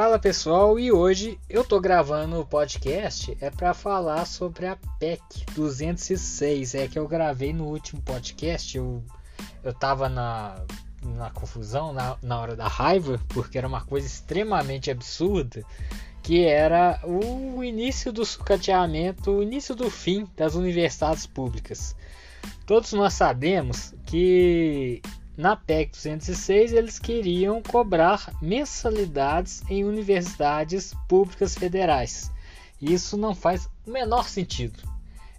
Fala pessoal, e hoje eu tô gravando o podcast é para falar sobre a PEC 206. É que eu gravei no último podcast, eu, eu tava na, na confusão, na, na hora da raiva, porque era uma coisa extremamente absurda, que era o início do sucateamento, o início do fim das universidades públicas. Todos nós sabemos que na PEC 206 eles queriam cobrar mensalidades em universidades públicas federais. Isso não faz o menor sentido.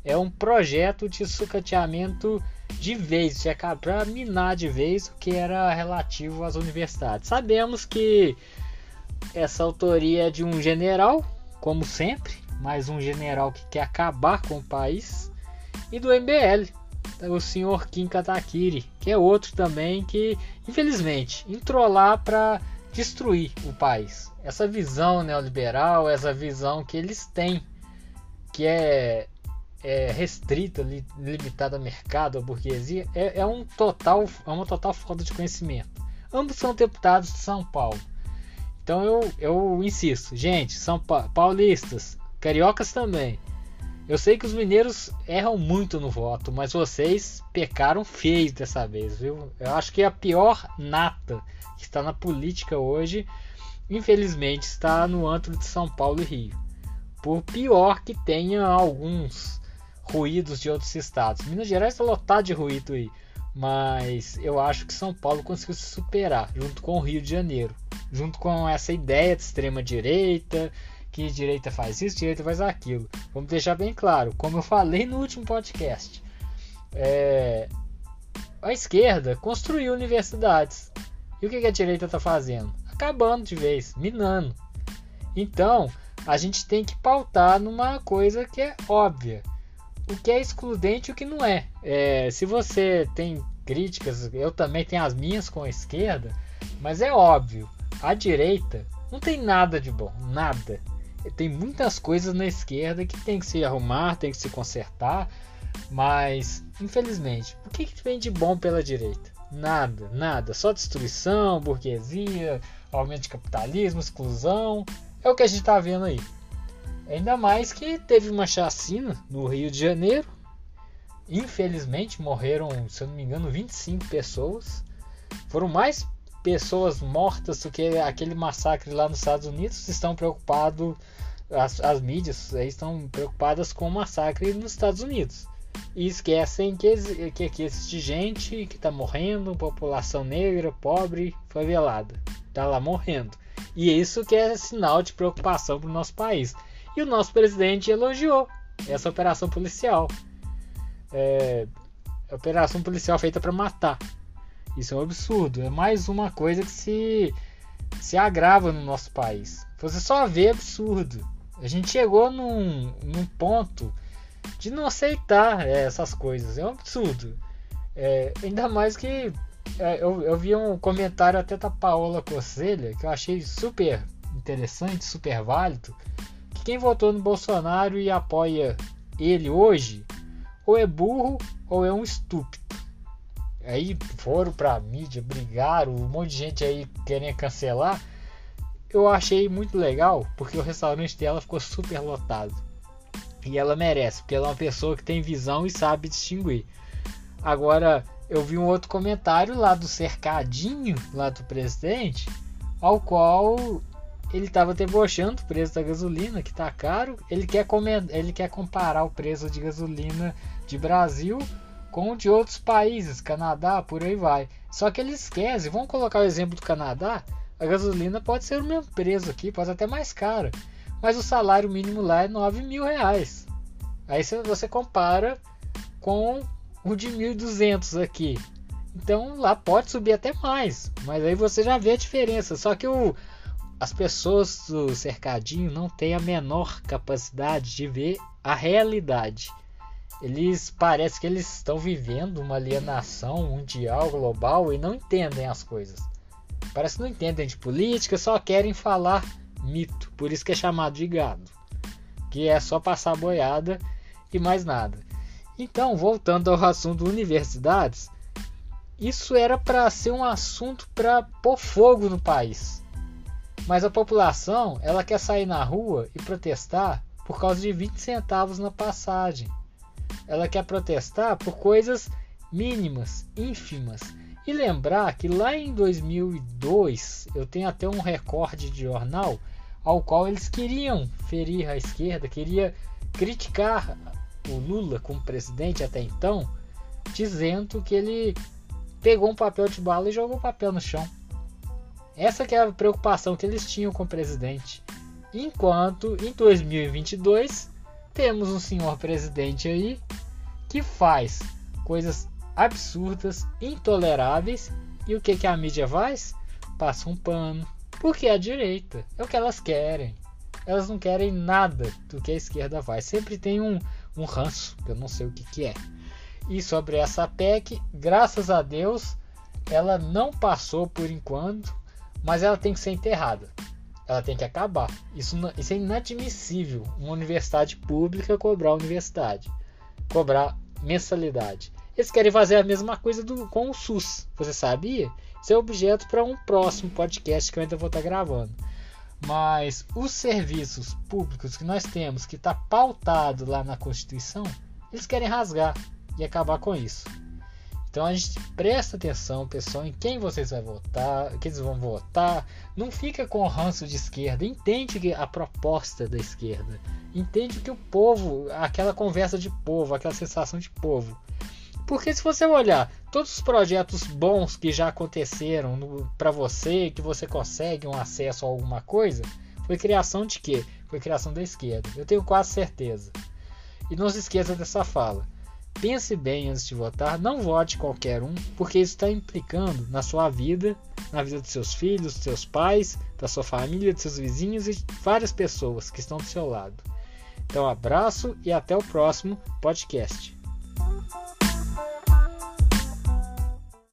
É um projeto de sucateamento de vez, para minar de vez o que era relativo às universidades. Sabemos que essa autoria é de um general, como sempre, mais um general que quer acabar com o país, e do MBL, o senhor Kim Katakiri, que é outro também que, infelizmente, entrou lá para destruir o país. Essa visão neoliberal, essa visão que eles têm, que é, é restrita, limitada ao mercado, à burguesia, é, é, um total, é uma total falta de conhecimento. Ambos são deputados de São Paulo. Então eu, eu insisto, gente, são paulistas, cariocas também eu sei que os mineiros erram muito no voto, mas vocês pecaram feio dessa vez, viu? Eu acho que a pior nata que está na política hoje, infelizmente, está no antro de São Paulo e Rio. Por pior que tenha alguns ruídos de outros estados. Minas Gerais está lotado de ruído aí. Mas eu acho que São Paulo conseguiu se superar, junto com o Rio de Janeiro. Junto com essa ideia de extrema direita que direita faz isso, direita faz aquilo. Vamos deixar bem claro, como eu falei no último podcast, é, a esquerda construiu universidades. E o que a direita está fazendo? Acabando de vez, minando. Então, a gente tem que pautar numa coisa que é óbvia. O que é excludente e o que não é. é. Se você tem críticas, eu também tenho as minhas com a esquerda, mas é óbvio, a direita não tem nada de bom, nada tem muitas coisas na esquerda que tem que se arrumar, tem que se consertar, mas infelizmente, o que, que vem de bom pela direita? Nada, nada, só destruição, burguesia, aumento de capitalismo, exclusão, é o que a gente está vendo aí. Ainda mais que teve uma chacina no Rio de Janeiro. Infelizmente morreram, se eu não me engano, 25 pessoas. Foram mais pessoas mortas do que aquele massacre lá nos Estados Unidos. Estão preocupados as, as mídias aí estão preocupadas com o massacre nos Estados Unidos e esquecem que, que aqui existe gente que está morrendo, população negra, pobre, favelada, está lá morrendo. E isso que é sinal de preocupação para o nosso país. E o nosso presidente elogiou essa operação policial. É, operação policial feita para matar. Isso é um absurdo. É mais uma coisa que se, se agrava no nosso país. Você só vê absurdo. A gente chegou num, num ponto de não aceitar é, essas coisas. É um absurdo. É, ainda mais que é, eu, eu vi um comentário até da Paola Cocelha que eu achei super interessante, super válido. Que quem votou no Bolsonaro e apoia ele hoje, ou é burro ou é um estúpido. Aí foram pra mídia, brigaram, um monte de gente aí querendo cancelar eu achei muito legal porque o restaurante dela ficou super lotado. E ela merece, porque ela é uma pessoa que tem visão e sabe distinguir. Agora, eu vi um outro comentário lá do cercadinho, lá do presidente, ao qual ele estava debochando o preço da gasolina, que está caro. Ele quer, ele quer comparar o preço de gasolina de Brasil com o de outros países, Canadá, por aí vai. Só que ele esquece, vamos colocar o exemplo do Canadá, a gasolina pode ser o mesmo preço aqui, pode até mais cara. Mas o salário mínimo lá é 9 mil reais. Aí você compara com o de 1.200 aqui. Então lá pode subir até mais. Mas aí você já vê a diferença. Só que o, as pessoas do cercadinho não têm a menor capacidade de ver a realidade. Eles parece que eles estão vivendo uma alienação mundial, global e não entendem as coisas. Parece que não entendem de política, só querem falar mito. Por isso que é chamado de gado. Que é só passar boiada e mais nada. Então, voltando ao assunto universidades, isso era para ser um assunto para pôr fogo no país. Mas a população, ela quer sair na rua e protestar por causa de 20 centavos na passagem. Ela quer protestar por coisas mínimas, ínfimas. E lembrar que lá em 2002, eu tenho até um recorde de jornal ao qual eles queriam ferir a esquerda, queria criticar o Lula como presidente até então, dizendo que ele pegou um papel de bala e jogou o papel no chão. Essa que é a preocupação que eles tinham com o presidente. Enquanto em 2022 temos um senhor presidente aí que faz coisas absurdas, intoleráveis e o que, que a mídia faz? Passa um pano. Porque a direita é o que elas querem. Elas não querem nada do que a esquerda faz. Sempre tem um, um ranço, que eu não sei o que, que é. E sobre essa PEC, graças a Deus, ela não passou por enquanto, mas ela tem que ser enterrada. Ela tem que acabar. Isso, isso é inadmissível. Uma universidade pública cobrar universidade, cobrar mensalidade. Eles querem fazer a mesma coisa do, com o SUS. Você sabia? Isso é objeto para um próximo podcast que eu ainda vou estar gravando. Mas os serviços públicos que nós temos, que está pautado lá na Constituição, eles querem rasgar e acabar com isso. Então a gente presta atenção, pessoal, em quem vocês vão votar, que eles vão votar. Não fica com o ranço de esquerda. Entende a proposta da esquerda. Entende que o povo, aquela conversa de povo, aquela sensação de povo. Porque se você olhar todos os projetos bons que já aconteceram para você, que você consegue um acesso a alguma coisa, foi criação de quê? Foi criação da esquerda. Eu tenho quase certeza. E não se esqueça dessa fala. Pense bem antes de votar, não vote qualquer um, porque isso está implicando na sua vida, na vida dos seus filhos, dos seus pais, da sua família, dos seus vizinhos e várias pessoas que estão do seu lado. Então, abraço e até o próximo podcast.